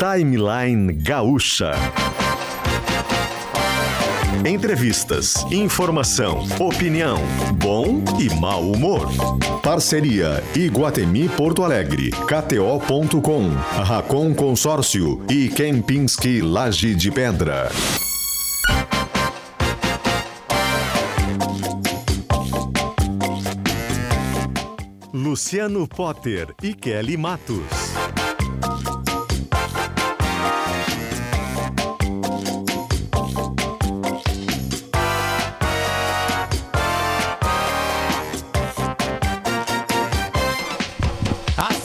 Timeline Gaúcha. Entrevistas, informação, opinião, bom e mau humor. Parceria Iguatemi Porto Alegre, KTO.com, Racon Consórcio e Kempinski Laje de Pedra. Luciano Potter e Kelly Matos.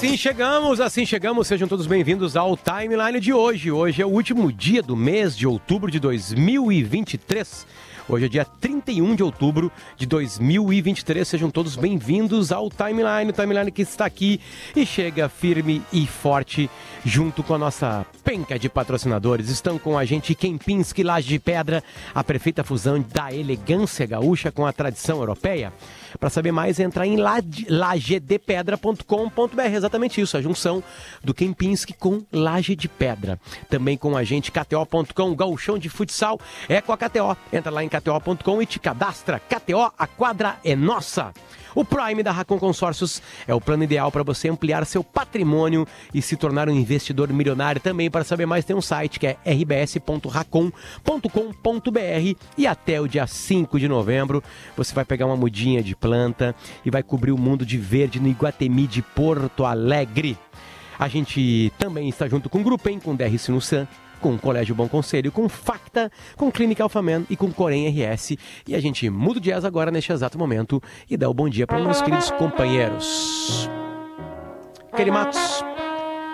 Assim chegamos, assim chegamos. Sejam todos bem-vindos ao Timeline de hoje. Hoje é o último dia do mês de outubro de 2023. Hoje é dia 31 de outubro de 2023. Sejam todos bem-vindos ao Timeline, o Timeline que está aqui e chega firme e forte junto com a nossa penca de patrocinadores. Estão com a gente Kempinski Laje de Pedra, a perfeita fusão da elegância gaúcha com a tradição europeia. Para saber mais, entra em lagedepedra.com.br. Exatamente isso, a junção do Kempinski com Laje de Pedra. Também com a gente, KTO.com, gauchão de futsal, é com a KTO. Entra lá em KTO.com e te cadastra. KTO, a quadra é nossa. O Prime da Racon Consórcios é o plano ideal para você ampliar seu patrimônio e se tornar um investidor milionário. Também para saber mais tem um site que é rbs.racon.com.br e até o dia 5 de novembro você vai pegar uma mudinha de planta e vai cobrir o mundo de verde no Iguatemi de Porto Alegre. A gente também está junto com o Grupem, com DRC Nusan, com o Colégio Bom Conselho, com Facta, com Clínica Alfaman e com Corém RS. E a gente muda o jazz agora neste exato momento e dá o bom dia para meus queridos companheiros. Kelly Matos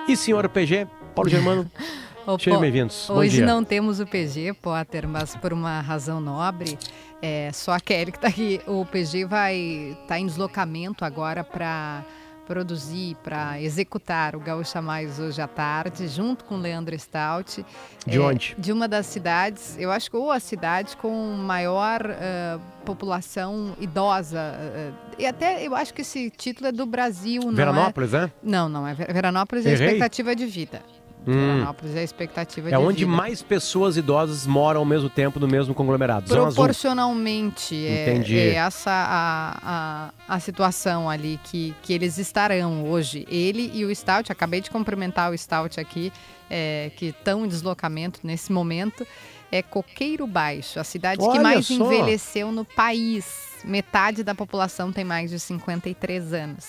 e senhor PG, Paulo Germano. Sejam bem-vindos. Hoje dia. não temos o PG, Potter, mas por uma razão nobre. É só a Kelly que está aqui. O PG vai estar tá em deslocamento agora para produzir, para executar o Gaúcha Mais hoje à tarde, junto com o Leandro Stout. De É, onde? De uma das cidades, eu acho que ou a cidade com maior eh, população idosa. eh, e até eu acho que esse título é do Brasil, não é? Veranópolis, né? Não, não é. Ver- Veranópolis é Errei? expectativa de vida. Hum. Veranópolis é a expectativa de É onde vida. mais pessoas idosas moram ao mesmo tempo no mesmo conglomerado. Proporcionalmente, é, é essa a, a, a situação ali que, que eles estarão hoje. Ele e o Stout, acabei de cumprimentar o Stout aqui, é, que estão em deslocamento nesse momento, é Coqueiro Baixo, a cidade que Olha mais só. envelheceu no país. Metade da população tem mais de 53 anos.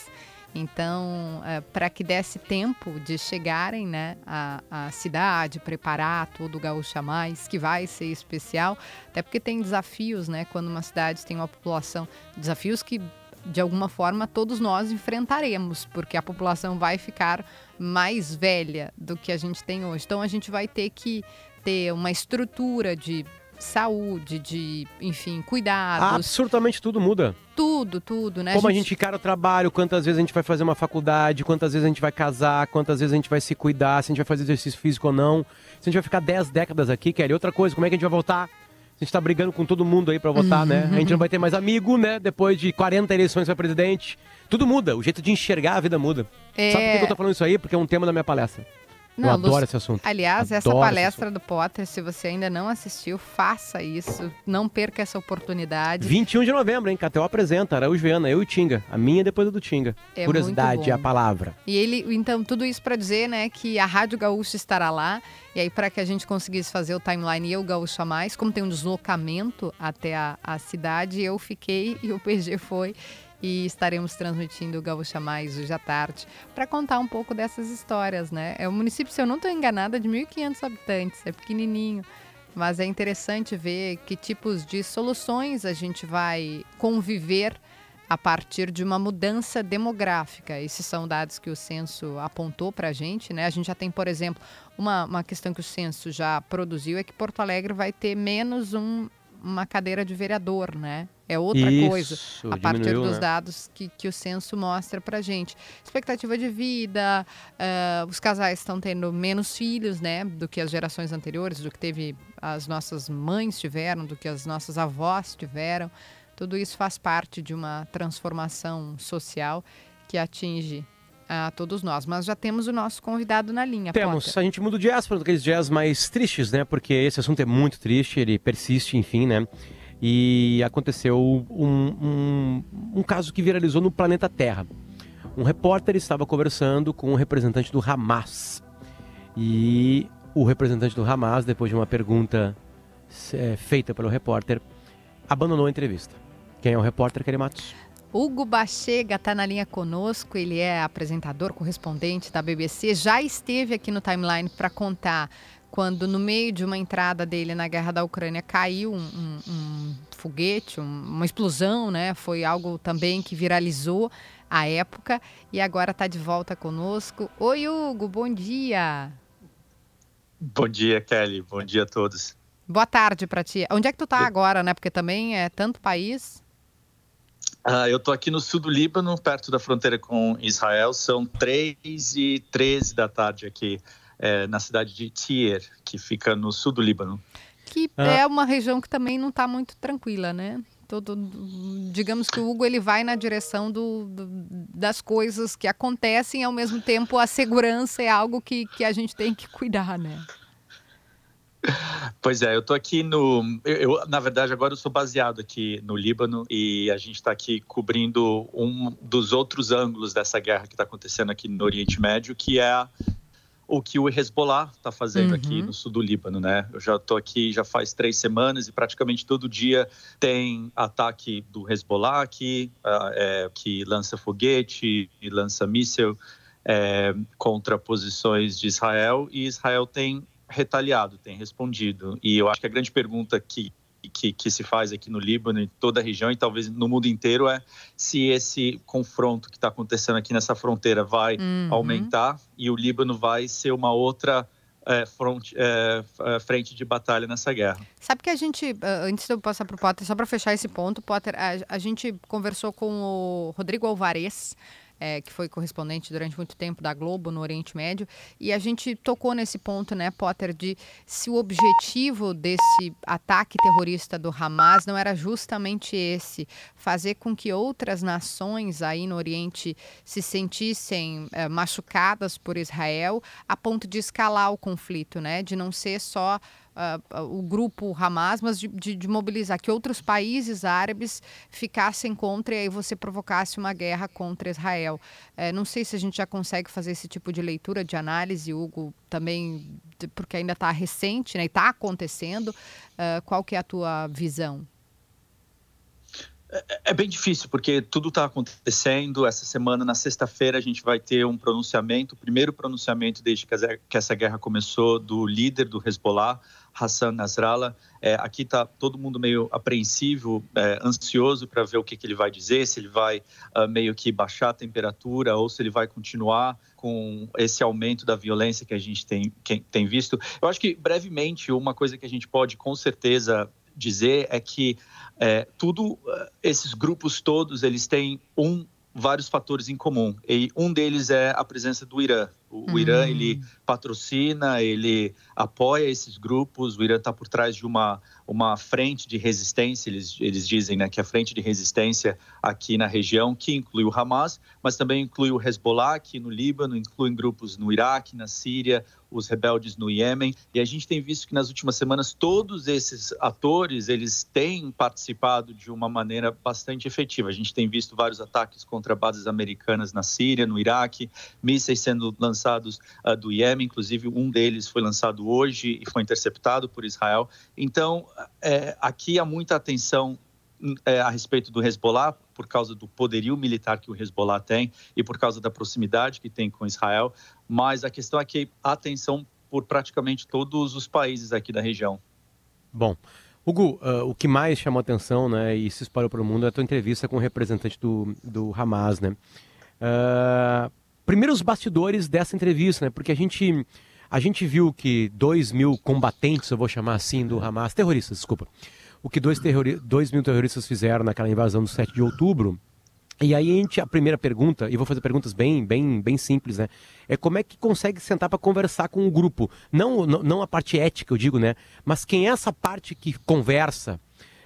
Então, para que desse tempo de chegarem né, à, à cidade, preparar todo o Gaúcha Mais, que vai ser especial, até porque tem desafios, né? Quando uma cidade tem uma população, desafios que de alguma forma todos nós enfrentaremos, porque a população vai ficar mais velha do que a gente tem hoje. Então a gente vai ter que ter uma estrutura de saúde, de, enfim, cuidados, Absolutamente tudo muda. tudo, tudo, né? Como a gente encara o trabalho, quantas vezes a gente vai fazer uma faculdade, quantas vezes a gente vai casar, quantas vezes a gente vai se cuidar, se a gente vai fazer exercício físico ou não. Se a gente vai ficar 10 décadas aqui, Kelly. Outra coisa, como é que a gente vai voltar? A gente tá brigando com todo mundo aí pra votar, né? A gente não vai ter mais amigo, né? Depois de 40 eleições pra presidente. Tudo muda, o jeito de enxergar a vida muda. É. Sabe por que que eu tô falando isso aí? Porque é um tema da minha palestra. Eu adoro Lúcio, esse assunto. Aliás, essa Adoro esse palestra do Potter, se você ainda não assistiu, faça isso. Não perca essa oportunidade. 21 de novembro, hein? KTO apresenta, Araújo Viana, eu e o Tinga. A minha depois a do Tinga. É Curiosidade é a palavra. E ele, então, tudo isso para dizer, né, que a Rádio Gaúcha estará lá. E aí, para que a gente conseguisse fazer o timeline e eu Gaúcha Mais, como tem um deslocamento até a, a cidade, eu fiquei e o PG foi. E estaremos transmitindo o Gaúcha Mais hoje à tarde para contar um pouco dessas histórias, né? É um município, se eu não estou enganada, de 1.500 habitantes, é pequenininho. Mas é interessante ver que tipos de soluções a gente vai conviver a partir de uma mudança demográfica. Esses são dados que o censo apontou para a gente. Né? A gente já tem, por exemplo, uma, uma questão que o censo já produziu é que Porto Alegre vai ter menos um, uma cadeira de vereador, né? É outra Isso, coisa a partir diminuiu, dos né? dados que, que o censo mostra para gente. Expectativa de vida, ah, os casais estão tendo menos filhos, né, do que as gerações anteriores, do que teve as nossas mães tiveram, do que as nossas avós tiveram. Tudo isso faz parte de uma transformação social que atinge a todos nós. Mas já temos o nosso convidado na linha. Temos. Potter. A gente muda o jazz para aqueles jazz mais tristes, né? Porque esse assunto é muito triste, ele persiste, enfim, né? E aconteceu um, um, um caso que viralizou no planeta Terra. Um repórter estava conversando com um representante do Hamas. E o representante do Hamas, depois de uma pergunta é, feita pelo repórter, abandonou a entrevista. Quem é o repórter, Kelly Matos? Hugo Bachega está na linha conosco, ele é apresentador, correspondente da BBC, já esteve aqui no Timeline para contar quando no meio de uma entrada dele na guerra da Ucrânia caiu um, um, um foguete, um, uma explosão, né? Foi algo também que viralizou a época e agora está de volta conosco. Oi, Hugo, bom dia. Bom dia, Kelly. Bom dia a todos. Boa tarde para ti. Onde é que tu está agora, né? Porque também é tanto país. Ah, eu estou aqui no sul do Líbano, perto da fronteira com Israel. São 3 e 13 da tarde aqui é, na cidade de Tyr, que fica no sul do Líbano. Que ah. é uma região que também não está muito tranquila, né? Todo, digamos que o Hugo ele vai na direção do, do, das coisas que acontecem, ao mesmo tempo a segurança é algo que, que a gente tem que cuidar, né? Pois é, eu estou aqui no. Eu, eu, na verdade, agora eu sou baseado aqui no Líbano e a gente está aqui cobrindo um dos outros ângulos dessa guerra que está acontecendo aqui no Oriente Médio, que é o que o Hezbollah está fazendo uhum. aqui no sul do Líbano, né? Eu já estou aqui já faz três semanas e praticamente todo dia tem ataque do Hezbollah aqui, uh, é, que lança foguete e lança míssil é, contra posições de Israel e Israel tem retaliado, tem respondido. E eu acho que a grande pergunta que, que, que, se faz aqui no Líbano, em toda a região e talvez no mundo inteiro, é se esse confronto que está acontecendo aqui nessa fronteira vai uhum. aumentar e o Líbano vai ser uma outra. É, front, é, é frente de batalha nessa guerra. Sabe que a gente, antes de eu passar para o Potter, só para fechar esse ponto, Potter, a, a gente conversou com o Rodrigo Alvarez, é, que foi correspondente durante muito tempo da Globo no Oriente Médio, e a gente tocou nesse ponto, né, Potter, de se o objetivo desse ataque terrorista do Hamas não era justamente esse, fazer com que outras nações aí no Oriente se sentissem é, machucadas por Israel, a ponto de escalar o conflito, né, de não ser só uh, o grupo Hamas, mas de, de, de, mobilizar que outros países árabes ficassem contra e aí você provocasse uma guerra contra Israel. Uh, não sei se a gente já consegue fazer esse tipo de leitura, de análise, Hugo, também, porque ainda está recente né, e está acontecendo. Uh, qual que é a tua visão? É, é bem difícil, porque tudo está acontecendo. Essa semana, na sexta-feira, a gente vai ter um pronunciamento, o primeiro pronunciamento desde que essa guerra começou, do líder do Hezbollah, Hassan Nasrallah. É, aqui está todo mundo meio apreensivo, é, ansioso para ver o que, que, ele vai dizer, se ele vai uh, meio que baixar a temperatura ou se ele vai continuar com esse aumento da violência que a gente tem, que, tem visto. Eu acho que, brevemente, uma coisa que a gente pode com certeza dizer é que é, tudo é, esses grupos todos eles têm um vários fatores em comum e um deles é a presença do Irã o, Irã ele hum. patrocina, ele apoia esses grupos. O Irã está por trás de uma, uma frente de resistência, eles, eles dizem né, que é a frente de resistência aqui na região, que inclui o Hamas, mas também inclui o Hezbollah aqui no Líbano, inclui grupos no Iraque, na Síria, os rebeldes no Iêmen. E a gente tem visto que nas últimas semanas todos esses atores eles têm participado de uma maneira bastante efetiva. A gente tem visto vários ataques contra bases americanas na Síria, no Iraque, mísseis sendo lançados uh, do Iêmen, inclusive um deles foi lançado hoje e foi interceptado por Israel. Então, é, aqui há muita atenção é, a respeito do Hezbollah, por causa do poderio militar que o Hezbollah tem e por causa da proximidade que tem com Israel, mas a questão é que há atenção por praticamente todos os países aqui da região. Bom, Hugo, uh, o que mais chamou atenção né, e se espalhou para o mundo é a tua entrevista com o representante do, do Hamas, né? Uh, primeiro os bastidores dessa entrevista, né? Porque a gente, a gente viu que dois mil combatentes, eu vou chamar assim, do Hamas, terroristas, desculpa, o que dois, terrori dois mil terroristas fizeram naquela invasão do 7 de outubro. E aí a, gente, a primeira pergunta, e vou fazer perguntas bem, bem, bem simples, né? É como é que consegue sentar para conversar com o grupo? Não, não, não a parte ética, eu digo, né? Mas quem é essa parte que conversa?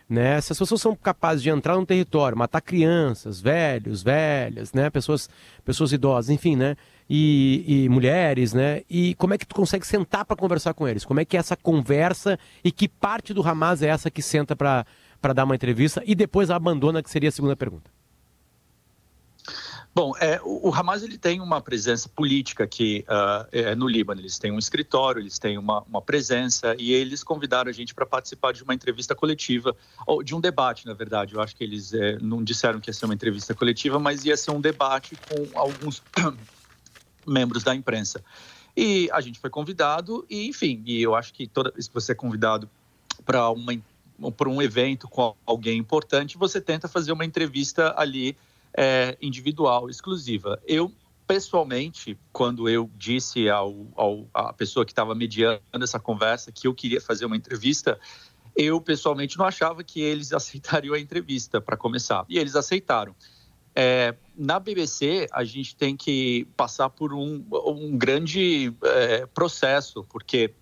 né? Se as pessoas são capazes de entrar num território, matar crianças, velhos, velhas, né? Pessoas, pessoas idosas, enfim, né? E, e mulheres, né? E como é que tu consegue sentar para conversar com eles? Como é que é essa conversa e que parte do Hamas é essa que senta para dar uma entrevista e depois abandona, que seria a segunda pergunta? Bom, é, o, o Hamas ele tem uma presença política aqui uh, é, no Líbano. Eles têm um escritório, eles têm uma, uma presença e eles convidaram a gente para participar de uma entrevista coletiva, ou de um debate, na verdade. Eu acho que eles é, não disseram que ia ser uma entrevista coletiva, mas ia ser um debate com alguns membros da imprensa. E a gente foi convidado e, enfim, e eu acho que toda vez que você é convidado para para um evento com alguém importante, você tenta fazer uma entrevista ali é, individual, exclusiva. Eu, pessoalmente, quando eu disse ao, ao à pessoa que estava mediando essa conversa que eu queria fazer uma entrevista, eu pessoalmente não achava que eles aceitariam a entrevista para começar. E eles aceitaram. É, na BBC, a gente tem que passar por um, um grande é, processo, porque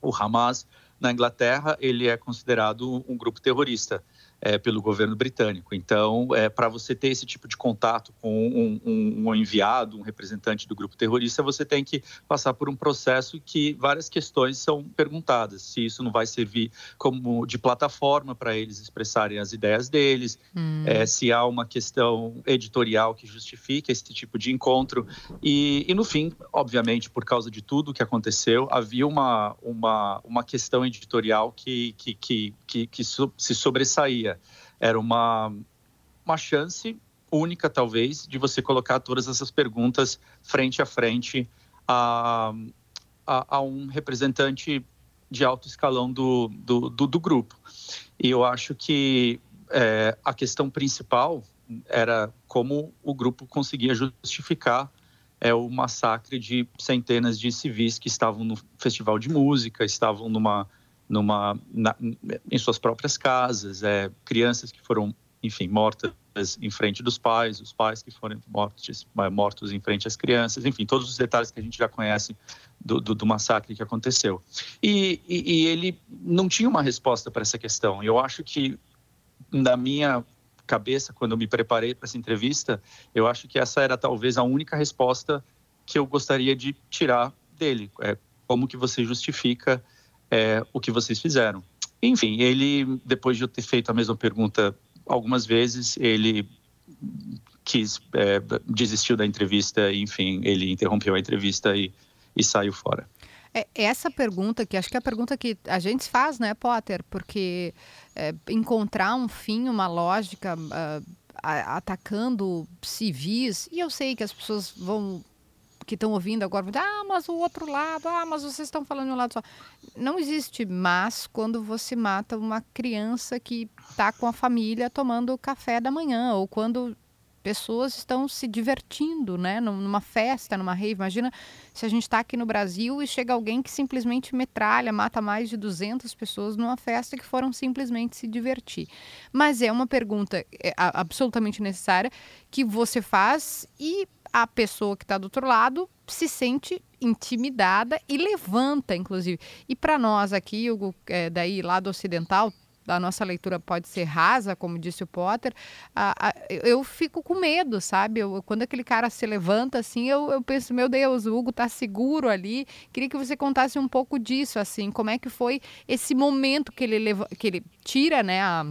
o Hamas, na Inglaterra, ele é considerado um grupo terrorista é, pelo governo britânico. Então, é, para você ter esse tipo de contato com um, um, um, enviado, um representante do grupo terrorista, você tem que passar por um processo que várias questões são perguntadas. Se isso não vai servir como de plataforma para eles expressarem as ideias deles, hum. é, se há uma questão editorial que justifique esse tipo de encontro. E, e, no fim, obviamente, por causa de tudo que aconteceu, havia uma, uma, uma questão editorial que, que, que, que, que se sobressaía era uma, uma chance única, talvez, de você colocar todas essas perguntas frente a frente a, a, a um representante de alto escalão do, do, do, do grupo. E eu acho que é, a questão principal era como o grupo conseguia justificar é, o massacre de centenas de civis que estavam no festival de música, estavam numa numa, na, em suas próprias casas, é, crianças que foram, enfim, mortas em frente dos pais, os pais que foram mortos, mortos em frente às crianças, enfim, todos os detalhes que a gente já conhece do, do, do massacre que aconteceu. E, e, e ele não tinha uma resposta para essa questão. Eu acho que, na minha cabeça, quando eu me preparei para essa entrevista, eu acho que essa era talvez a única resposta que eu gostaria de tirar dele. É, como que você justifica é, o que vocês fizeram. Enfim, ele, depois de eu ter feito a mesma pergunta algumas vezes, ele quis, é, desistiu da entrevista, enfim, ele interrompeu a entrevista e, e saiu fora. É essa pergunta que acho que é a pergunta que a gente faz, né, Potter? Porque é, encontrar um fim, uma lógica uh, atacando civis, e eu sei que as pessoas vão que estão ouvindo agora, ah, mas o outro lado, ah, mas vocês estão falando de um lado só. Não existe mas quando você mata uma criança que está com a família tomando café da manhã, ou quando pessoas estão se divertindo, né? Numa festa, numa rave. Imagina se a gente está aqui no Brasil e chega alguém que simplesmente metralha, mata mais de 200 pessoas numa festa que foram simplesmente se divertir. Mas é uma pergunta é, absolutamente necessária que você faz e a pessoa que está do outro lado se sente intimidada e levanta, inclusive. E para nós aqui, o, é, daí lado ocidental, a nossa leitura pode ser rasa, como disse o Potter, a, a, eu fico com medo, sabe? Eu, quando aquele cara se levanta assim, eu, eu penso, meu Deus, o Hugo tá seguro ali. Queria que você contasse um pouco disso, assim, como é que foi esse momento que ele, que ele tira, né, a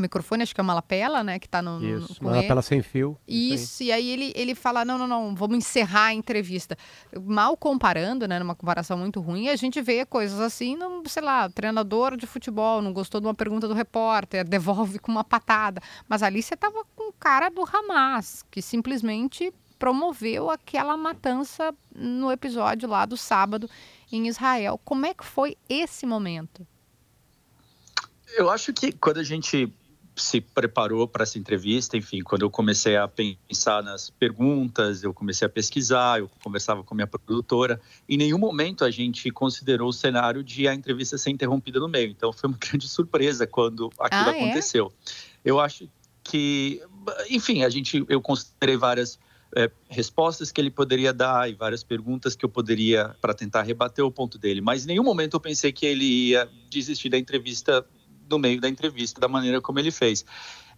o microfone, acho que é uma lapela, né? Que tá no. Isso, no, uma lapela sem fio. Isso, e aí ele, ele fala: não, não, não, vamos encerrar a entrevista. Mal comparando, né? Numa comparação muito ruim, a gente vê coisas assim, no, sei lá, treinador de futebol não gostou de uma pergunta do repórter, devolve com uma patada. Mas ali você tava com o cara do Hamas, que simplesmente promoveu aquela matança no episódio lá do sábado em Israel. Como é que foi esse momento? Eu acho que quando a gente se preparou para essa entrevista, enfim, quando eu comecei a pensar nas perguntas, eu comecei a pesquisar, eu conversava com a minha produtora, em nenhum momento a gente considerou o cenário de a entrevista ser interrompida no meio. Então foi uma grande surpresa quando aquilo ah, é? aconteceu. É? Eu acho que, enfim, a gente, eu considerei várias é, respostas que ele poderia dar e várias perguntas que eu poderia para tentar rebater o ponto dele, mas em nenhum momento eu pensei que ele ia desistir da entrevista no meio da entrevista, da maneira como ele fez.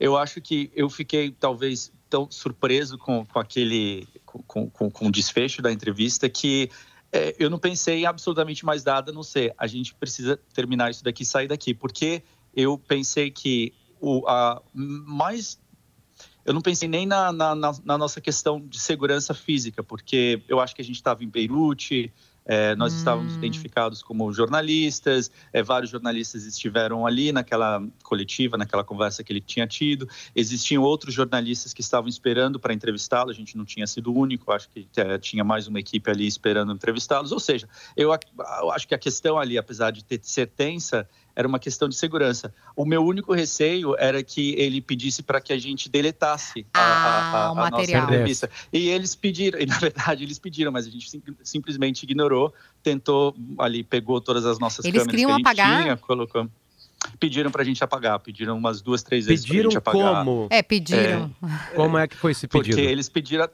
Eu acho que eu fiquei talvez tão surpreso com, com aquele com, com, com o desfecho da entrevista que é, eu não pensei em absolutamente mais nada a não ser a gente precisa terminar isso daqui e sair daqui, porque eu pensei que o a, mais eu não pensei nem na, na, na, nossa questão de segurança física, porque eu acho que a gente estava em Beirute, é, nós hum. estávamos identificados como jornalistas, é, vários jornalistas estiveram ali naquela coletiva, naquela conversa que ele tinha tido. Existiam outros jornalistas que estavam esperando para entrevistá-lo, a gente não tinha sido o único, acho que é, tinha mais uma equipe ali esperando entrevistá-los. Ou seja, eu, eu, acho que a questão ali, apesar de ter, ser tensa, era uma questão de segurança. O meu único receio era que ele pedisse para que a gente deletasse ah, a, a, a, a nossa entrevista. E eles pediram, e na verdade eles pediram, mas a gente sim, simplesmente ignorou, tentou ali, pegou todas as nossas eles câmeras que a gente apagar? tinha, colocou. Pediram para a gente apagar, pediram umas duas, três vezes pediram pra gente apagar. como? É, pediram. É, como é que foi esse pedido? Porque eles pediram,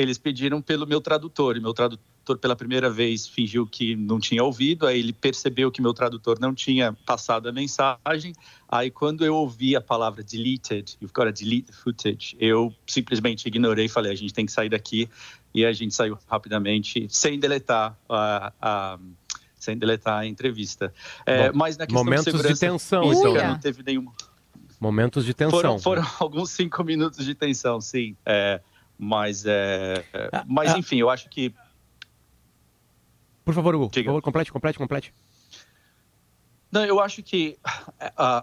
eles pediram pelo meu tradutor, e meu tradutor pela primeira vez fingiu que não tinha ouvido, aí ele percebeu que meu tradutor não tinha passado a mensagem. Aí quando eu ouvi a palavra deleted, you've got to delete the footage, eu simplesmente ignorei e falei, a gente tem que sair daqui. E a gente saiu rapidamente, sem deletar a, a sem deletar a entrevista. É, mas na questão momentos de, segurança, de tensão, então. não teve nenhum. Momentos de tensão. Foram, foram alguns cinco minutos de tensão, sim. É, mas, é, ah, mas ah. enfim, eu acho que por favor, Hugo, por favor, complete, complete, complete. Não, eu acho que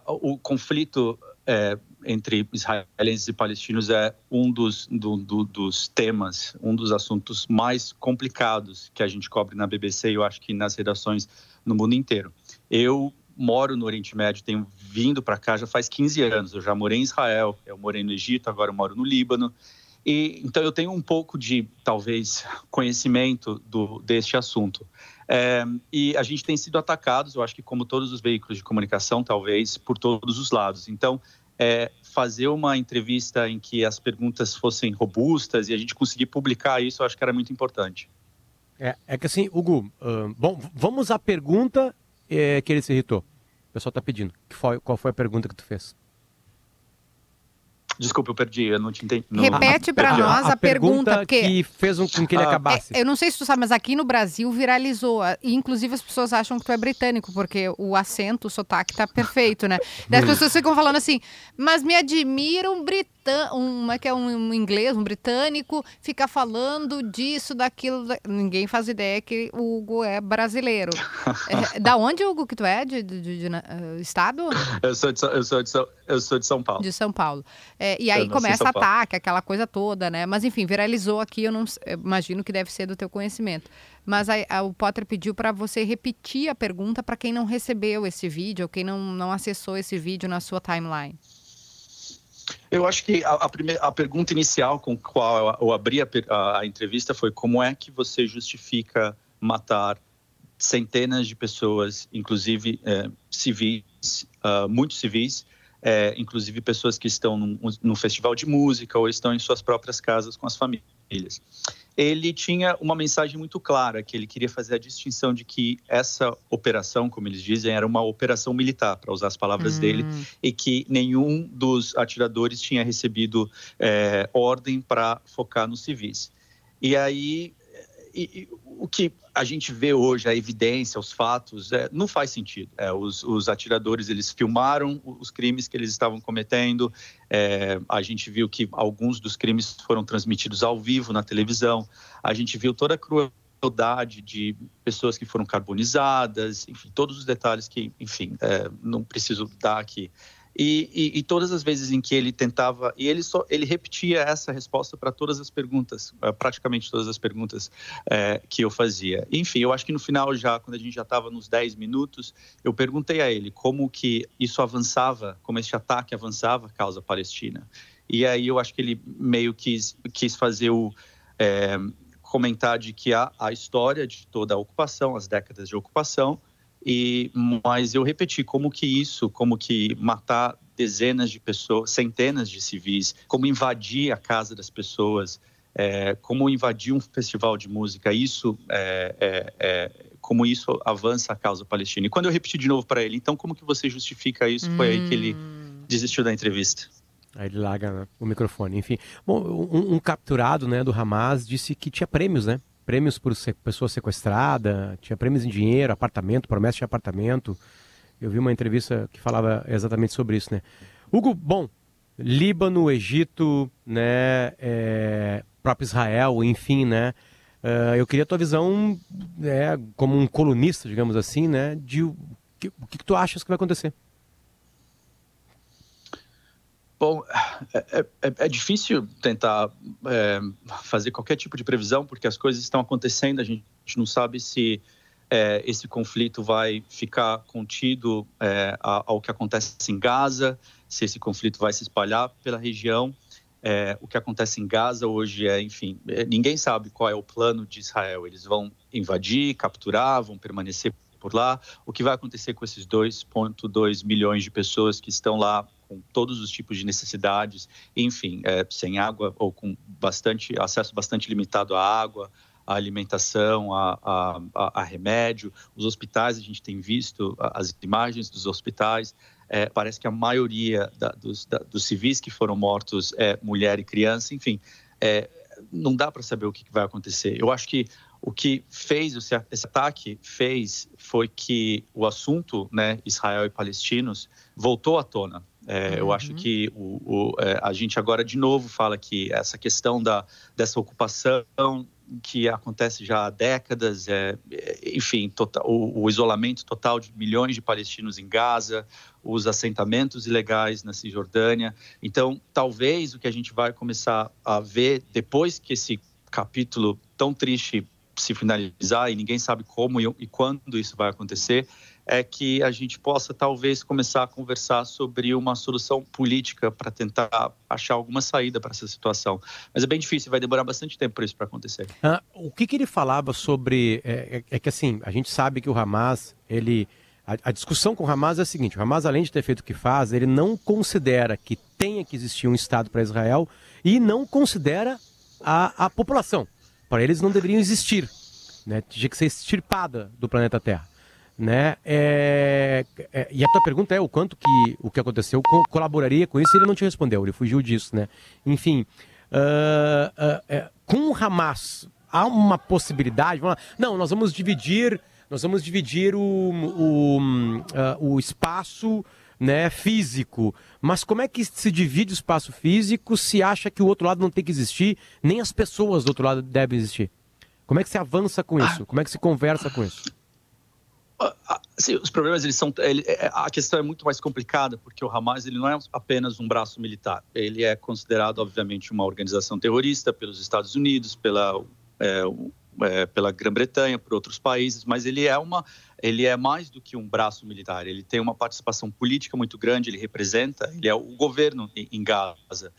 o conflito é, entre israelenses e palestinos é um dos, do, do, dos temas, um dos assuntos mais complicados que a gente cobre na BBC e eu acho que nas redações no mundo inteiro. Eu moro no Oriente Médio, tenho vindo para cá já faz 15 anos. Eu já morei em Israel, eu morei no Egito, agora eu moro no Líbano. E, então eu tenho um pouco de, talvez, conhecimento do, deste assunto. É, e a gente tem sido atacados, eu acho que como todos os veículos de comunicação, talvez, por todos os lados. Então, é, fazer uma entrevista em que as perguntas fossem robustas e a gente conseguir publicar isso, eu acho que era muito importante. É, é que assim, Hugo, uh, bom, vamos à pergunta é, que ele se irritou. O pessoal está pedindo. Foi, qual foi a pergunta que tu fez? Desculpa, eu perdi, eu não te entendi. Não... Repete para nós a, a pergunta, pergunta que fez um, com que ele ah, acabasse. É, eu não sei se tu sabe, mas aqui no Brasil viralizou. E inclusive as pessoas acham que tu é britânico, porque o acento, o sotaque tá perfeito, né? Daí as pessoas ficam falando assim, mas me admira um britânico um, é que é um, um, inglês, um britânico, fica falando disso, daquilo. Da... Ninguém faz ideia que o Hugo é brasileiro. é, da onde, Hugo, que tu é? De, de, de, de uh, estado? Eu sou, de, eu, sou de, eu sou de São Paulo. De São Paulo. É, e aí começa ataque, aquela coisa toda, né? Mas enfim, viralizou aqui, eu não eu imagino que deve ser do teu conhecimento. Mas a, a, o Potter pediu para você repetir a pergunta para quem não recebeu esse vídeo, ou quem não, não acessou esse vídeo na sua timeline. Eu acho que a, a, primeira, a pergunta inicial com qual eu abri a, a, a, entrevista foi como é que você justifica matar centenas de pessoas, inclusive é, civis, uh, muitos civis, é, inclusive pessoas que estão num, num festival de música ou estão em suas próprias casas com as famílias ele tinha uma mensagem muito clara, que ele queria fazer a distinção de que essa operação, como eles dizem, era uma operação militar, para usar as palavras hum. dele, e que nenhum dos atiradores tinha recebido é, ordem para focar nos civis. E aí e, o que a gente vê hoje, a evidência, os fatos, é, não faz sentido. É, os, os, atiradores, eles filmaram os crimes que eles estavam cometendo. É, a gente viu que alguns dos crimes foram transmitidos ao vivo na televisão. A gente viu toda a crueldade de pessoas que foram carbonizadas, enfim, todos os detalhes que, enfim, é, não preciso dar aqui. E, e, e, todas as vezes em que ele tentava, e ele só ele repetia essa resposta para todas as perguntas, praticamente todas as perguntas é, que eu fazia. Enfim, eu acho que no final já, quando a gente já estava nos 10 minutos, eu perguntei a ele como que isso avançava, como esse ataque avançava causa palestina. E aí eu acho que ele meio quis, quis fazer o é, comentar de que a, a história de toda a ocupação, as décadas de ocupação, e, mas eu repeti como que isso, como que matar dezenas de pessoas, centenas de civis, como invadir a casa das pessoas, é, como invadir um festival de música, isso é, é, é como isso avança a causa palestina. E quando eu repeti de novo para ele, então como que você justifica isso? Foi aí que ele hum. desistiu da entrevista. Aí ele larga o microfone. Enfim, bom, um, um capturado né, do Hamas disse que tinha prêmios, né? Prêmios por ser pessoa sequestrada, tinha prêmios em dinheiro, apartamento, promessa de apartamento. Eu vi uma entrevista que falava exatamente sobre isso, né? Hugo, bom, Líbano, Egito, né, é, próprio Israel, enfim, né? Uh, eu queria a tua visão, né, como um colunista, digamos assim, né, de o que, o que tu achas que vai acontecer? Bom, é, é, é difícil tentar é, fazer qualquer tipo de previsão, porque as coisas estão acontecendo, a gente não sabe se é, esse conflito vai ficar contido é, ao que acontece em Gaza, se esse conflito vai se espalhar pela região. É, o que acontece em Gaza hoje é, enfim, é, ninguém sabe qual é o plano de Israel. Eles vão invadir, capturar, vão permanecer por lá. O que vai acontecer com esses 2,2 milhões de pessoas que estão lá com todos os tipos de necessidades, enfim, é, sem água ou com bastante acesso bastante limitado à água, à alimentação, a, a, a, remédio. Os hospitais, a gente tem visto as imagens dos hospitais, é, parece que a maioria da, dos, da, dos, civis que foram mortos é mulher e criança, enfim, é, não dá para saber o que, vai acontecer. Eu acho que o que fez esse ataque fez foi que o assunto, né, Israel e palestinos, voltou à tona. É, uhum. Eu acho que o, o, é, a gente agora de novo fala que essa questão da, dessa ocupação que acontece já há décadas, é, enfim, total, o, o, isolamento total de milhões de palestinos em Gaza, os assentamentos ilegais na Cisjordânia. Então, talvez o que a gente vai começar a ver depois que esse capítulo tão triste se finalizar e ninguém sabe como e, e quando isso vai acontecer, é que a gente possa talvez começar a conversar sobre uma solução política para tentar achar alguma saída para essa situação. Mas é bem difícil, vai demorar bastante tempo para isso para acontecer. Ah, o que, que, ele falava sobre é, é, é, que assim a gente sabe que o Hamas ele a, a, discussão com o Hamas é a seguinte: o Hamas além de ter feito o que faz, ele não considera que tenha que existir um Estado para Israel e não considera a, a população. Para eles não deveriam existir, né? Tinha que ser extirpada do planeta Terra né? É, é, e a tua pergunta é o quanto que o que aconteceu co colaboraria com isso? Ele não te respondeu, ele fugiu disso, né? Enfim, uh, uh, com o Hamas há uma possibilidade? Não, nós vamos dividir, nós vamos dividir o, o, uh, o espaço né, físico. Mas como é que se divide o espaço físico se acha que o outro lado não tem que existir, nem as pessoas do outro lado devem existir? Como é que se avança com isso? Como é que se conversa com isso? Sim, os problemas eles são ele, é, a questão é muito mais complicada porque o Hamas ele não é apenas um braço militar. Ele é considerado obviamente uma organização terrorista pelos Estados Unidos pela é, é, pela Grã-Bretanha por outros países mas ele é uma ele é mais do que um braço militar. Ele tem uma participação política muito grande ele representa ele é o governo em, Gaza.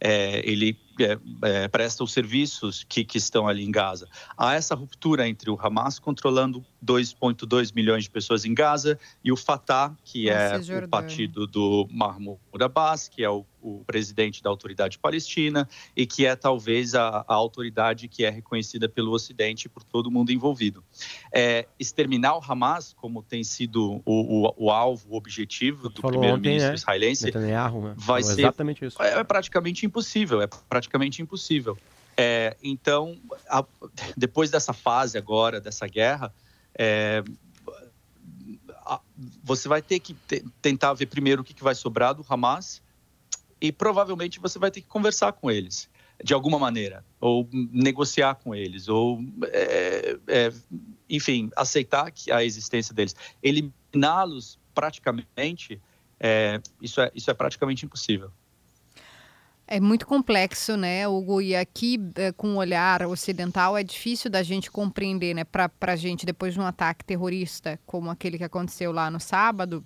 É, ele é, é, presta os serviços que, que, estão ali em Gaza. Há essa ruptura entre o Hamas controlando 2,2 milhões de pessoas em Gaza e o Fatah, que é o partido do Mahmoud Abbas, que é o, o, presidente da autoridade palestina e que é talvez a, a, autoridade que é reconhecida pelo Ocidente e por todo mundo envolvido. É, exterminar o Hamas, como tem sido o, o, o alvo, o objetivo do primeiro-ministro né? israelense, né? vai ser exatamente isso. É, é praticamente impossível. É praticamente praticamente impossível. É, então, a, depois dessa fase agora, dessa guerra, é, a, você vai ter que te, tentar ver primeiro o que, que vai sobrar do Hamas e provavelmente você vai ter que conversar com eles de alguma maneira, ou negociar com eles, ou, é, é, enfim, aceitar a existência deles. Eliminá-los praticamente, é, isso, é, isso é praticamente impossível. É muito complexo, né, Hugo? E aqui, é, com o olhar ocidental, é difícil da gente compreender, né, para a gente, depois de um ataque terrorista como aquele que aconteceu lá no sábado,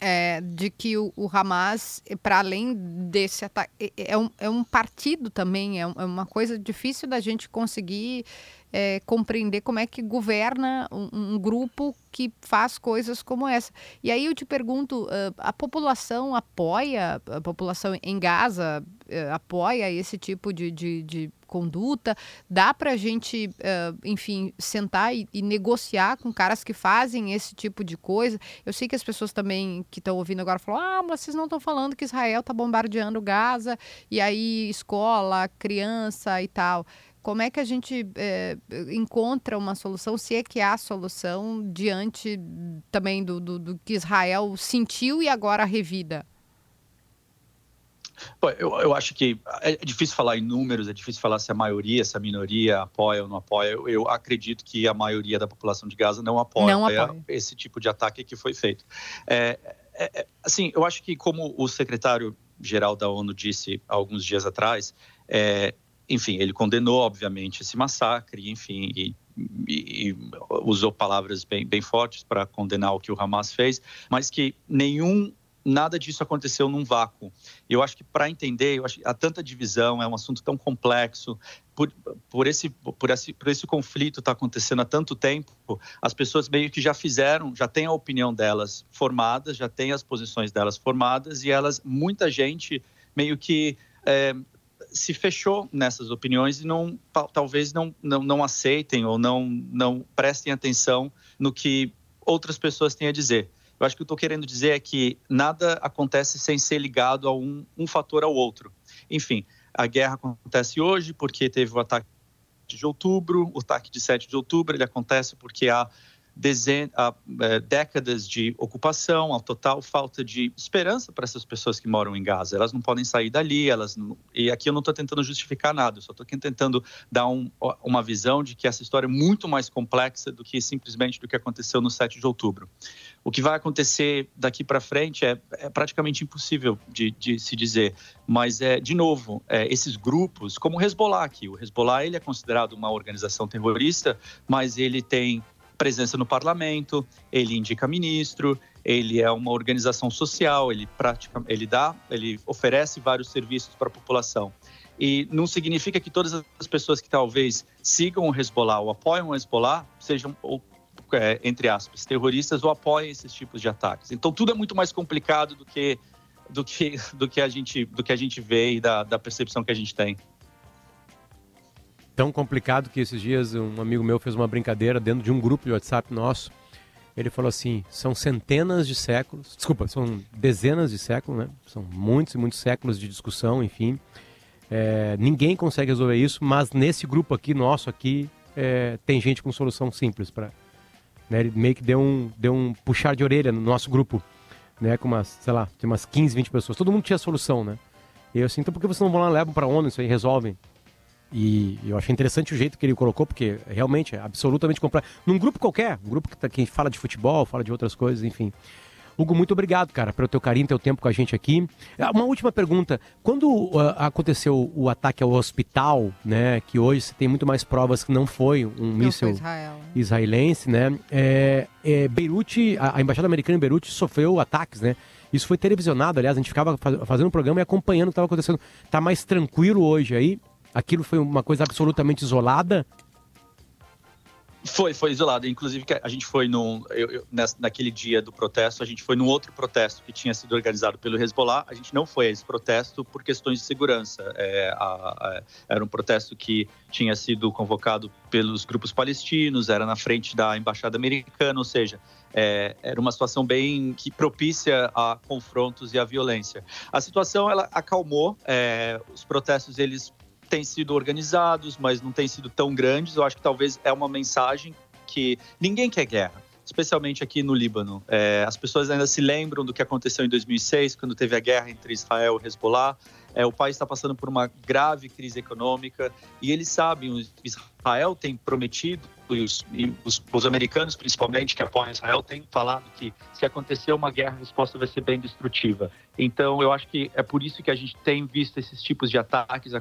é, de que o, o Hamas, para além desse ataque, é, é, um, é um partido também, é, é uma coisa difícil da gente conseguir é, compreender como é que governa um, um, grupo que faz coisas como essa. E aí eu te pergunto, uh, a população apoia, a população em Gaza uh, apoia esse tipo de, de, de conduta? Dá para a gente, uh, enfim, sentar e, e, negociar com caras que fazem esse tipo de coisa? Eu sei que as pessoas também que estão ouvindo agora falam: ah, mas vocês não estão falando que Israel está bombardeando Gaza e aí escola, criança e tal. Como é que a gente é, encontra uma solução, se é que há solução, diante também do, do, do que Israel sentiu e agora revida? Eu, eu, acho que é difícil falar em números, é difícil falar se a maioria, se a minoria apoia ou não apoia. Eu, eu acredito que a maioria da população de Gaza não apoia, não apoia. esse tipo de ataque que foi feito. É, é, é assim, eu acho que como o secretário-geral da ONU disse alguns dias atrás, é, enfim, ele condenou, obviamente, esse massacre, enfim, e, e, e usou palavras bem, bem fortes para condenar o que o Hamas fez, mas que nenhum nada disso aconteceu num vácuo. Eu acho que para entender, eu acho há tanta divisão, é um assunto tão complexo, por, por esse por esse por esse conflito está acontecendo há tanto tempo, as pessoas meio que já fizeram, já têm a opinião delas formada, já têm as posições delas formadas e elas, muita gente meio que é, se fechou nessas opiniões e não, talvez não, não, não aceitem ou não, não prestem atenção no que outras pessoas têm a dizer. Eu acho que o que eu estou querendo dizer é que nada acontece sem ser ligado a um, um fator ao outro. Enfim, a guerra acontece hoje porque teve o ataque de outubro, o ataque de 7 de outubro, ele acontece porque há a, é, décadas de ocupação, a total falta de esperança para essas pessoas que moram em Gaza. Elas não podem sair dali, elas não... e aqui eu não estou tentando justificar nada, eu só estou tentando dar um, uma visão de que essa história é muito mais complexa do que simplesmente do que aconteceu no 7 de outubro. O que vai acontecer daqui para frente é, é, praticamente impossível de, de, se dizer, mas é de novo é, esses grupos, como o Hezbollah aqui, o Hezbollah ele é considerado uma organização terrorista, mas ele tem presença no parlamento, ele indica ministro, ele é uma organização social, ele pratica, ele dá, ele oferece vários serviços para a população. E não significa que todas as pessoas que talvez sigam o Hezbollah ou apoiam o Hezbollah sejam ou, é, entre aspas, terroristas ou apoiem esses tipos de ataques. Então tudo é muito mais complicado do que do que do que a gente do que a gente vê e da, da percepção que a gente tem tão complicado que esses dias um amigo meu fez uma brincadeira dentro de um grupo de WhatsApp nosso. Ele falou assim: são centenas de séculos, desculpa, são dezenas de séculos, né? São muitos e muitos séculos de discussão, enfim. É, ninguém consegue resolver isso, mas nesse grupo aqui, nosso aqui, é, tem gente com solução simples para. Né? Ele meio que deu um, deu um puxar de orelha no nosso grupo, né? Com umas, sei lá, tem umas 15, 20 pessoas. Todo mundo tinha solução, né? E eu assim, então por que vocês não vão lá, levam para a ONU isso aí, resolvem? E eu achei interessante o jeito que ele colocou, porque realmente é absolutamente complexo. Num grupo qualquer, um grupo que, tá, que fala de futebol, fala de outras coisas, enfim. Hugo, muito obrigado, cara, pelo teu carinho, teu tempo com a gente aqui. Ah, uma última pergunta. Quando uh, aconteceu o ataque ao hospital, né, que hoje você tem muito mais provas que não foi um não míssil Israel. israelense, né, é, é, Beirute, a, a, Embaixada Americana em Beirute sofreu ataques, né, isso foi televisionado, aliás, a gente ficava faz, fazendo um programa e acompanhando o que estava acontecendo. Tá mais tranquilo hoje aí? Aquilo foi uma coisa absolutamente isolada? Foi, foi isolado. Inclusive, a gente foi num, eu, eu, naquele dia do protesto, a gente foi num outro protesto que tinha sido organizado pelo Hezbollah. A gente não foi a esse protesto por questões de segurança. É, a, a, era um protesto que tinha sido convocado pelos grupos palestinos, era na frente da embaixada americana, ou seja, é, era uma situação bem que propícia a confrontos e a violência. A situação ela acalmou. É, os protestos eles têm sido organizados, mas não têm sido tão grandes. Eu acho que talvez é uma mensagem que ninguém quer guerra, especialmente aqui no Líbano. É, as pessoas ainda se lembram do que aconteceu em 2006, quando teve a guerra entre Israel e Hezbollah. É, o país está passando por uma grave crise econômica e eles sabem, Israel tem prometido, e os, e os, os americanos principalmente que apoiam Israel têm falado que se acontecer uma guerra, a resposta vai ser bem destrutiva. Então, eu acho que é por isso que a gente tem visto esses tipos de ataques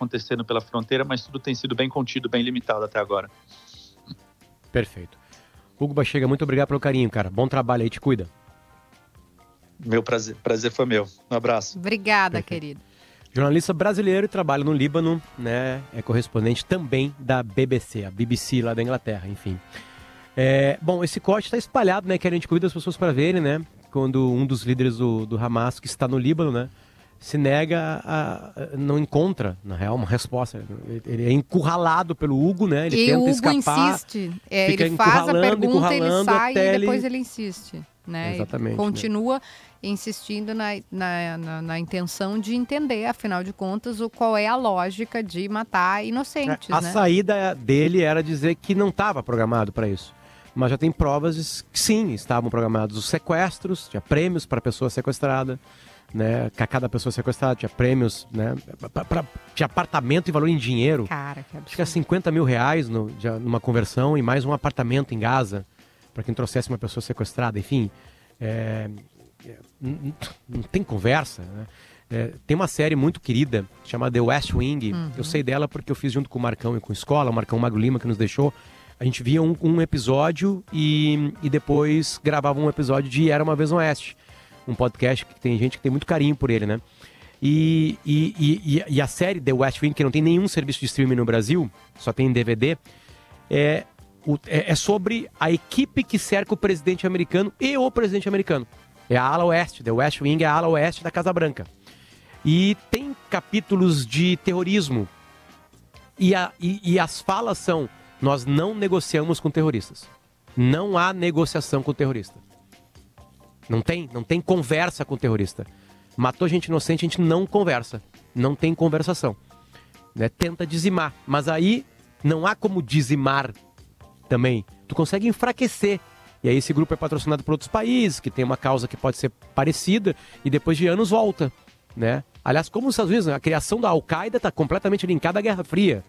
acontecendo pela fronteira, mas tudo tem sido bem contido, bem limitado até agora. Perfeito. Hugo Bachega, muito obrigado pelo carinho, cara. Bom trabalho aí, te cuida. Meu prazer, prazer foi meu. Um abraço. Obrigada, Perfeito. querido. Jornalista brasileiro e trabalha no Líbano, né? É correspondente também da BBC, a BBC lá da Inglaterra, enfim. É, bom, esse corte está espalhado, né? Que a gente convida as pessoas para verem, né? Quando um dos líderes do, do Hamas, que está no Líbano, né? Se nega a, não encontra, na real, uma resposta. Ele é encurralado pelo Hugo, né? Ele e tenta o Hugo escapar. insiste. É, ele faz a pergunta, ele sai e depois ele, ele insiste. Né? Exatamente. Ele continua né? insistindo na, na, na, na, intenção de entender, afinal de contas, o, qual é a lógica de matar inocentes. A né? saída dele era dizer que não estava programado para isso. Mas já tem provas que sim, estavam programados os sequestros, tinha prêmios para pessoa sequestrada né? Cada pessoa sequestrada tinha prêmios, né? Pra, pra, tinha apartamento e valor em dinheiro. Cara, que absurdo. Acho que é 50 mil reais no, de, numa conversão e mais um apartamento em Gaza para quem trouxesse uma pessoa sequestrada. Enfim, é, é, não, não, tem conversa, né? É, tem uma série muito querida chamada The West Wing. Uhum. Eu sei dela porque eu fiz junto com o Marcão e com a escola, o Marcão Magro Lima que nos deixou. A gente via um, um episódio e, e depois gravava um episódio de Era Uma Vez no Oeste um podcast que tem gente que tem muito carinho por ele, né? E, e, e, e, a série The West Wing, que não tem nenhum serviço de streaming no Brasil, só tem DVD, é, o, é, é, sobre a equipe que cerca o presidente americano e o presidente americano. É a ala oeste, The West Wing é a ala oeste da Casa Branca. E tem capítulos de terrorismo. E, a, e, e as falas são: nós não negociamos com terroristas. Não há negociação com terrorista. Não tem, não tem conversa com o terrorista. Matou gente inocente, a gente não conversa. Não tem conversação. Né? Tenta dizimar. Mas aí não há como dizimar também. Tu consegue enfraquecer. E aí esse grupo é patrocinado por outros países, que tem uma causa que pode ser parecida, e depois de anos volta. Né? Aliás, como os Estados Unidos, a criação da Al-Qaeda está completamente linkada à Guerra Fria.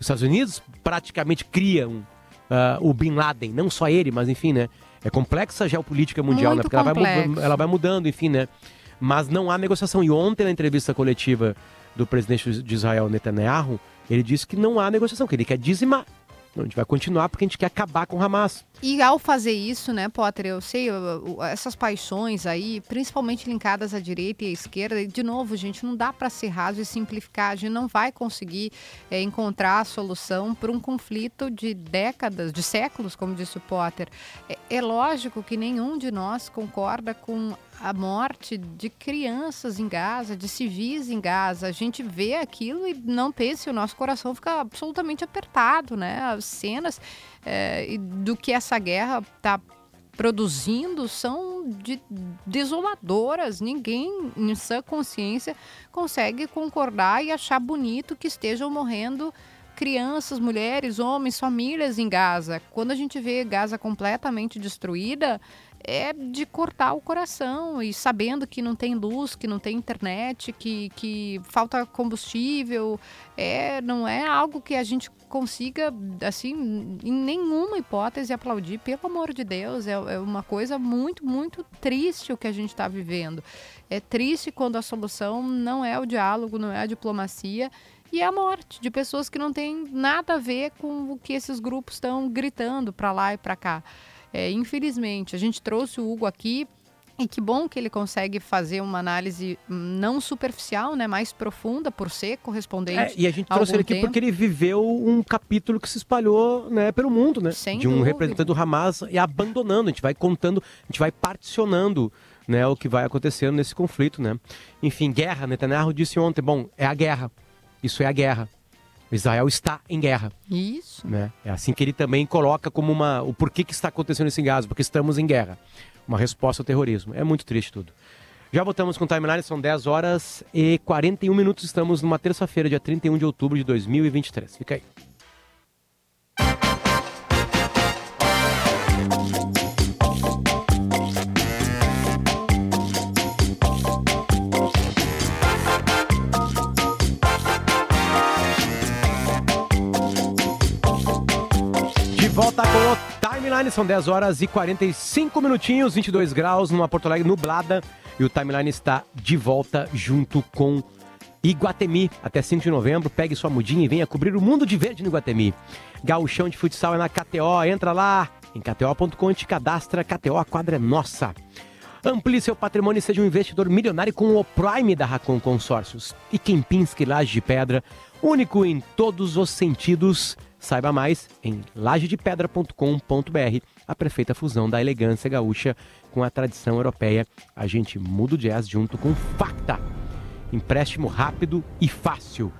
Os Estados Unidos praticamente criam uh, o Bin Laden, não só ele, mas enfim, né? É complexa a geopolítica mundial, né? Muito né? Porque ela vai, ela vai mudando, enfim, né? Mas não há negociação. E ontem, na entrevista coletiva do presidente de Israel, Netanyahu, ele disse que não há negociação, que ele quer dizimar. A gente vai continuar porque a gente quer acabar com o Hamas. E ao fazer isso, né, Potter, eu sei, essas paixões aí, principalmente linkadas à direita e à esquerda, de novo, gente, não dá para ser raso e simplificar, a gente não vai conseguir é, encontrar a solução para um conflito de décadas, de séculos, como disse o Potter. É, é lógico que nenhum de nós concorda com a morte de crianças em Gaza, de civis em Gaza. A gente vê aquilo e não pense, o nosso coração fica absolutamente apertado, né? As cenas é, do que essa guerra está produzindo são de desoladoras. Ninguém, em sã consciência, consegue concordar e achar bonito que estejam morrendo crianças, mulheres, homens, famílias em Gaza. Quando a gente vê Gaza completamente destruída, é de cortar o coração e sabendo que não tem luz, que não tem internet, que, que falta combustível, é, não é algo que a gente consiga, assim, em nenhuma hipótese aplaudir, pelo amor de Deus, é, é uma coisa muito, muito triste o que a gente está vivendo. É triste quando a solução não é o diálogo, não é a diplomacia, e é a morte de pessoas que não têm nada a ver com o que esses grupos estão gritando para lá e para cá. É, infelizmente, a gente trouxe o Hugo aqui e que bom que ele consegue fazer uma análise não superficial, né, mais profunda, por ser correspondente. É, e a gente trouxe ele aqui tempo. porque ele viveu um capítulo que se espalhou né, pelo mundo, né? Sem de um dúvida. representante do Hamas e abandonando. A gente vai contando, a gente vai particionando né, o que vai acontecendo nesse conflito, né? Enfim, guerra. Netanyahu disse ontem, bom, é a guerra. Isso é a guerra. Israel está em guerra. Isso. Né? É assim que ele também coloca como uma. O porquê que está acontecendo isso em Gaza? Porque estamos em guerra. Uma resposta ao terrorismo. É muito triste tudo. Já voltamos com o timeline, são 10 horas e 41 minutos. Estamos numa terça-feira, dia 31 de outubro de 2023. Fica aí. Timeline, são 10 horas e 45 minutinhos, 22 graus, numa Porto Alegre nublada. E o Timeline está de volta junto com Iguatemi, até 5 de novembro. Pegue sua mudinha e venha cobrir o mundo de verde no Iguatemi. Gauchão de futsal é na KTO, entra lá em kto.com te cadastra. KTO, a quadra é nossa. Amplie seu patrimônio e seja um investidor milionário com o Prime da Racon Consórcios. E Kempinski Laje de Pedra, único em todos os sentidos. Saiba mais em lajedepedra.com.br, a perfeita fusão da elegância gaúcha com a tradição europeia. A gente muda o jazz junto com Facta. Empréstimo rápido e fácil.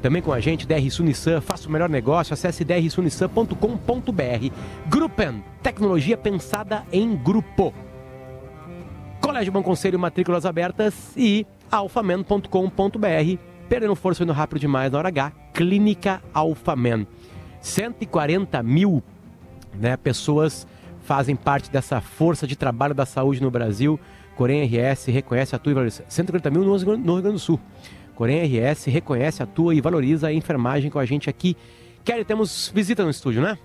Também com a gente, DR Sunissan, faça o melhor negócio, acesse drsunissan.com.br. Gruppen, tecnologia pensada em grupo. Colégio Bom Conselho, matrículas abertas e alfamen.com.br. Perdendo força indo rápido demais na hora H, Clínica Alfamen. 140 mil né, pessoas fazem parte dessa força de trabalho da saúde no Brasil. Corém RS reconhece, atua e valoriza. 140 mil no Rio Grande do Sul. Corém RS reconhece, atua e valoriza a enfermagem com a gente aqui. Kelly, temos visita no estúdio, né?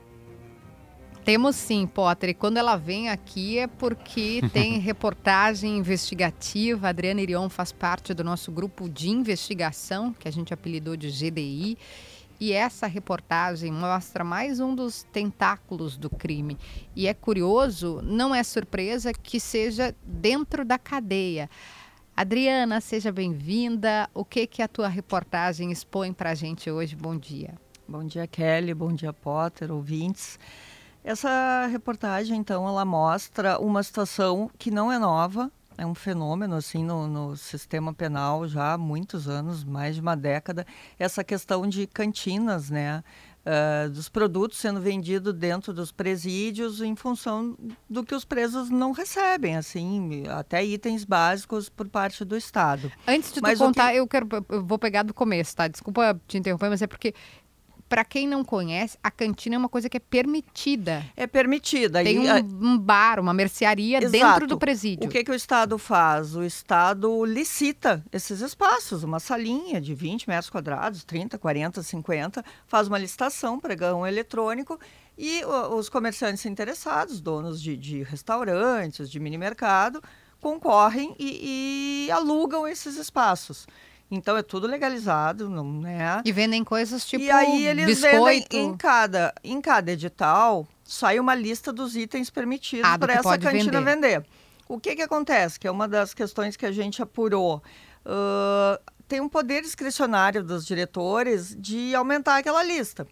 Temos sim, Potter. E quando ela vem aqui é porque tem reportagem investigativa. A Adriana Irion faz parte do nosso grupo de investigação, que a gente apelidou de GDI. E essa reportagem mostra mais um dos tentáculos do crime. E é curioso, não é surpresa que seja dentro da cadeia. Adriana, seja bem-vinda. O que que a tua reportagem expõe para a gente hoje? Bom dia. Bom dia, Kelly. Bom dia, Potter, ouvintes. Essa reportagem, então, ela mostra uma situação que não é nova, é um fenômeno assim no, no, sistema penal já há muitos anos, mais de uma década, essa questão de cantinas, né? Uh, dos produtos sendo vendidos dentro dos presídios em função do que os presos não recebem, assim, até itens básicos por parte do Estado. Antes de tu contar, que... eu quero, eu vou pegar do começo, tá? Desculpa te interromper, mas é porque para quem não conhece, a cantina é uma coisa que é permitida. É permitida. Tem um, um bar, uma mercearia Exato. dentro do presídio. O que, que o Estado faz? O Estado licita esses espaços, uma salinha de 20 metros quadrados, 30, 40, 50, faz uma licitação, pregão eletrônico e os comerciantes interessados, donos de, de restaurantes, de mini mercado, concorrem e, e alugam esses espaços. Então é tudo legalizado, não é? E vendem coisas tipo E aí eles biscoito. vendem em cada, em cada edital sai uma lista dos itens permitidos ah, para essa cantina vender. vender. O que que acontece? Que é uma das questões que a gente apurou. Uh, tem um poder discricionário dos diretores de aumentar aquela lista.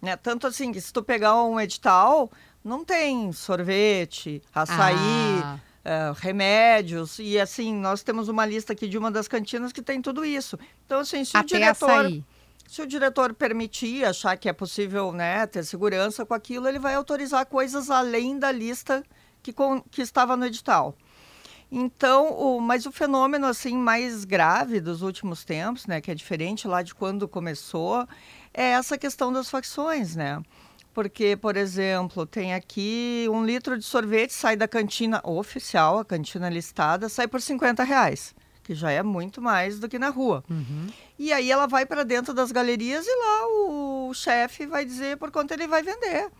Né? Tanto assim que se tu pegar um edital, não tem sorvete, açaí, ah. Uh, remédios e assim nós temos uma lista aqui de uma das cantinas que tem tudo isso. Então assim se Até o diretor açaí. se o diretor permitir achar que é possível né ter segurança com aquilo ele vai autorizar coisas além da lista que, com, que estava no edital. Então o, mas o fenômeno assim mais grave dos últimos tempos né que é diferente lá de quando começou é essa questão das facções né porque, por exemplo, tem aqui um litro de sorvete, sai da cantina oficial, a cantina listada, sai por 50 reais, que já é muito mais do que na rua. Uhum. E aí ela vai para dentro das galerias e lá o chefe vai dizer por quanto ele vai vender.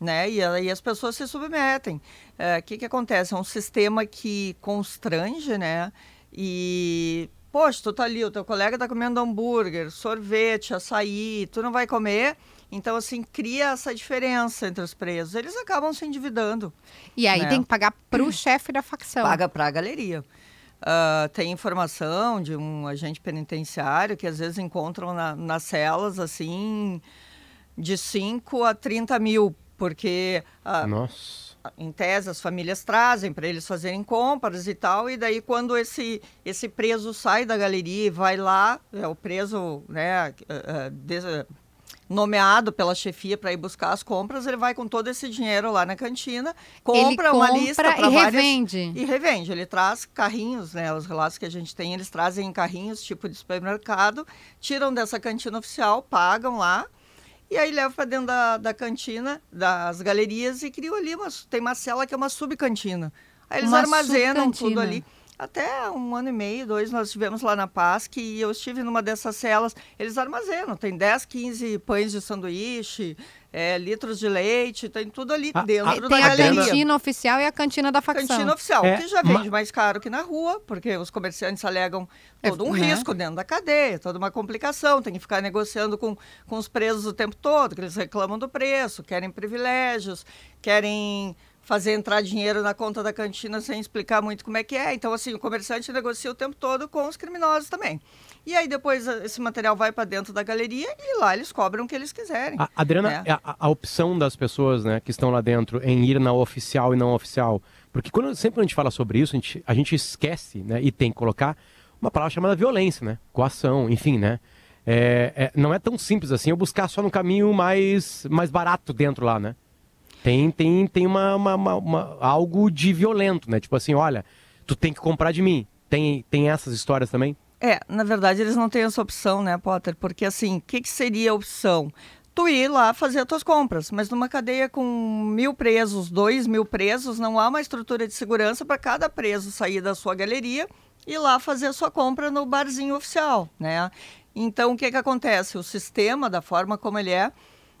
Né? E aí as pessoas se submetem. O é, que, que acontece? É um sistema que constrange, né? E poxa, tu tá ali, o teu colega tá comendo hambúrguer, sorvete, açaí, tu não vai comer, então, assim, cria essa diferença entre os presos. Eles acabam se endividando. E aí né? tem que pagar para o chefe da facção. Paga para a galeria. Uh, tem informação de um agente penitenciário que às vezes encontram na, nas celas, assim, de 5 a 30 mil, porque... Uh, Nossa em tese as famílias trazem para eles fazerem compras e tal e daí quando esse esse preso sai da galeria e vai lá é o preso né uh, uh, nomeado pela chefia para ir buscar as compras, ele vai com todo esse dinheiro lá na cantina, compra, compra uma lista para revende. E revende. Ele traz carrinhos, né? Os relatos que a gente tem, eles trazem em carrinhos, tipo de supermercado, tiram dessa cantina oficial, pagam lá. E aí levam para dentro da, da cantina, das galerias e criam ali uma. Tem uma cela que é uma subcantina. Aí eles uma armazenam tudo ali até um ano e meio, dois, nós estivemos lá na PASC e eu estive numa dessas celas. Eles armazenam, tem 10, 15 pães de sanduíche, é, litros de leite, tem tudo ali ah, dentro ah, da Tem a cantina oficial e a cantina da facção. Cantina oficial, é, que já vende mais caro que na rua, porque os comerciantes alegam é, todo um né? risco dentro da cadeia, toda uma complicação, tem que ficar negociando com, com os presos o tempo todo, que eles reclamam do preço, querem privilégios, querem fazer entrar dinheiro na conta da cantina sem explicar muito como é que é. Então, assim, o comerciante negocia o tempo todo com os criminosos também. E aí depois esse material vai para dentro da galeria e lá eles cobram o que eles quiserem. A, Adriana, né? a, a, opção das pessoas né, que estão lá dentro em ir na oficial e não oficial, porque quando sempre a gente fala sobre isso, a gente, a gente esquece né, e tem que colocar uma palavra chamada violência, né? Coação, enfim, né? É, é, não é tão simples assim eu buscar só no caminho mais, mais barato dentro lá, né? Tem, tem, tem uma, uma, uma, uma, algo de violento, né? Tipo assim, olha, tu tem que comprar de mim. Tem, tem essas histórias também? É, na verdade eles não têm essa opção, né, Potter? Porque assim, o que, que seria a opção? Tu ir lá fazer as tuas compras, mas numa cadeia com mil presos, dois mil presos, não há uma estrutura de segurança para cada preso sair da sua galeria e lá fazer a sua compra no barzinho oficial, né? Então, o que, que acontece? O sistema, da forma como ele é,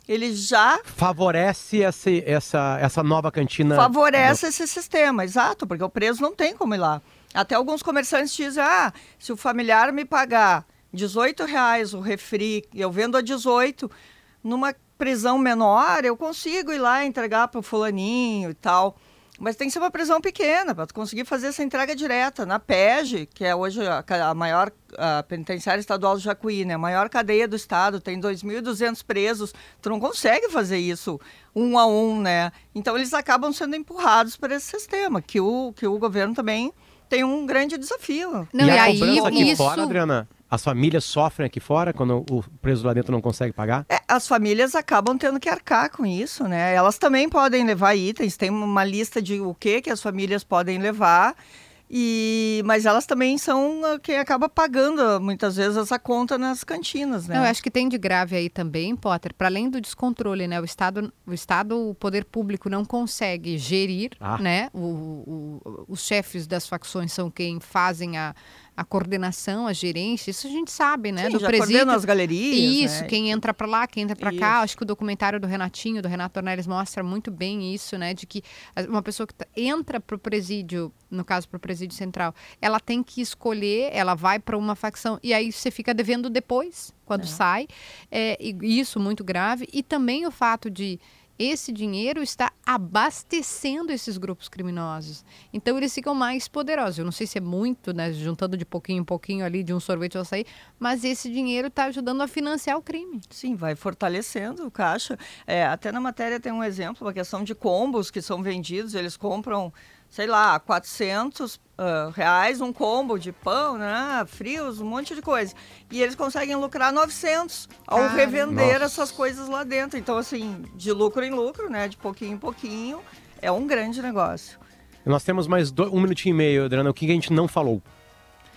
ele já. Favorece esse, essa, essa nova cantina. Favorece esse sistema, exato, porque o preso não tem como ir lá. Até alguns comerciantes dizem: ah, se o familiar me pagar 18 reais o refri, eu vendo a 18, numa prisão menor, eu consigo ir lá entregar para o fulaninho e tal. Mas tem que ser uma prisão pequena para conseguir fazer essa entrega direta. Na PEG, que é hoje a, maior a penitenciária estadual do Jacuí, né? a maior cadeia do estado, tem 2.200 presos, tu não consegue fazer isso um a um, né? Então eles acabam sendo empurrados para esse sistema, que o, que o governo também tem um grande desafio. Não, e, e aí, aqui isso... fora, Adriana, as famílias sofrem aqui fora quando o preso lá dentro não consegue pagar? É, as famílias acabam tendo que arcar com isso, né? Elas também podem levar itens, tem uma lista de o que que as famílias podem levar. E, mas elas também são quem acaba pagando muitas vezes essa conta nas cantinas, né? eu acho que tem de grave aí também, Potter, para além do descontrole, né? O Estado, o Estado, o poder público não consegue gerir, ah. né? O, o, os chefes das facções são quem fazem a, a coordenação, a gerência, isso a gente sabe, né? Sim, do já presídio. as galerias. Isso, né? quem entra para lá, quem entra para cá. Acho que o documentário do Renatinho, do Renato Ornelis, mostra muito bem isso, né? De que uma pessoa que tá, entra para o presídio, no caso para o presídio central, ela tem que escolher, ela vai para uma facção e aí você fica devendo depois, quando é. sai. É, isso muito grave. E também o fato de esse dinheiro está abastecendo esses grupos criminosos. Então eles ficam mais poderosos. Eu não sei se é muito, né, juntando de pouquinho em pouquinho ali de um sorvete ao sair, mas esse dinheiro está ajudando a financiar o crime. Sim, vai fortalecendo o caixa. É, até na matéria tem um exemplo, a questão de combos que são vendidos, eles compram sei lá, 400 uh, reais um combo de pão, né? Frios, um monte de coisa. E eles conseguem lucrar 900 ao Caramba. revender Nossa. essas coisas lá dentro. Então, assim, de lucro em lucro, né? De pouquinho em pouquinho, é um grande negócio. Nós temos mais dois, um minutinho e meio, Adriana. O que a gente não falou?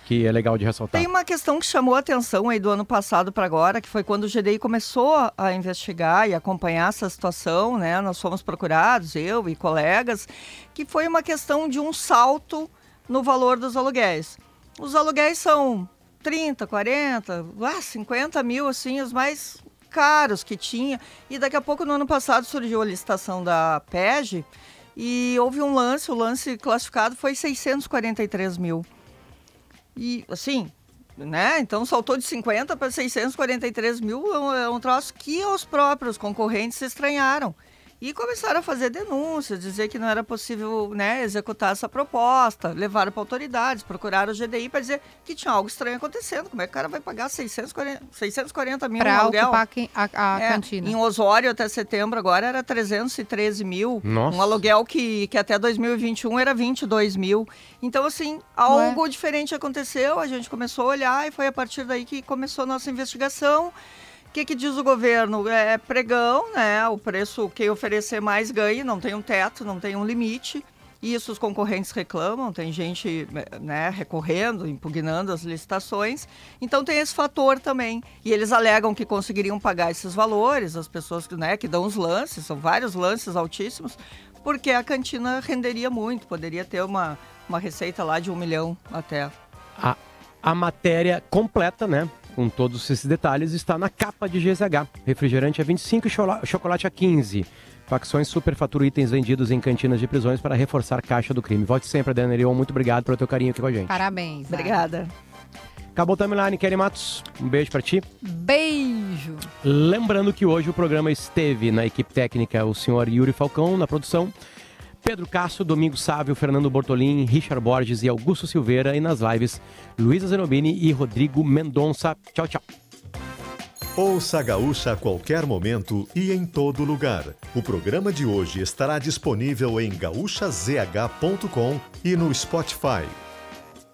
Que é legal de ressaltar. Tem uma questão que chamou a atenção aí do ano passado para agora, que foi quando o GDI começou a investigar e acompanhar essa situação, né? Nós fomos procurados, eu e colegas, que foi uma questão de um salto no valor dos aluguéis. Os aluguéis são 30, 40, ah, 50 mil, assim, os mais caros que tinha. E daqui a pouco, no ano passado, surgiu a licitação da PEG e houve um lance, o lance classificado foi 643 mil. E, assim, né? Então saltou de 50 para 643 mil, é um, é um troço que os próprios concorrentes se estranharam e começaram a fazer denúncias, dizer que não era possível né, executar essa proposta, levaram para autoridades, procuraram o GDI para dizer que tinha algo estranho acontecendo. Como é que o cara vai pagar 640, 640 mil para ocupar a, a é, cantina? Em Osório, até setembro, agora era 313 mil. Nossa. Um aluguel que, que até 2021 era 22 mil. Então, assim, algo Ué. diferente aconteceu, a gente começou a olhar e foi a partir daí que começou a nossa investigação. O que, que, diz o governo? É pregão, né? O preço, quem oferecer mais ganha, não tem um teto, não tem um limite. Isso os concorrentes reclamam, tem gente né, recorrendo, impugnando as licitações. Então tem esse fator também. E eles alegam que conseguiriam pagar esses valores, as pessoas né, que dão os lances, são vários lances altíssimos, porque a cantina renderia muito, poderia ter uma, uma receita lá de um milhão até. A, a matéria completa, né? Com todos esses detalhes está na capa de GZH. Refrigerante a 25 e chocolate a 15. Facções superfatura itens vendidos em cantinas de prisões para reforçar a caixa do crime. Volte sempre, Adriana Erion. Muito obrigado pelo teu carinho aqui com a gente. Parabéns. Obrigada. Acabou o timeline, Kelly Matos. Um beijo para ti. Beijo. Lembrando que hoje o programa esteve na equipe técnica o senhor Yuri Falcão na produção. Pedro Castro, Domingo Sávio, Fernando Bortolin, Richard Borges e Augusto Silveira e nas lives Luísa Zenobini e Rodrigo Mendonça. Tchau, tchau. Ouça a Gaúcha a qualquer momento e em todo lugar. O programa de hoje estará disponível em gaúchazh.com e no Spotify.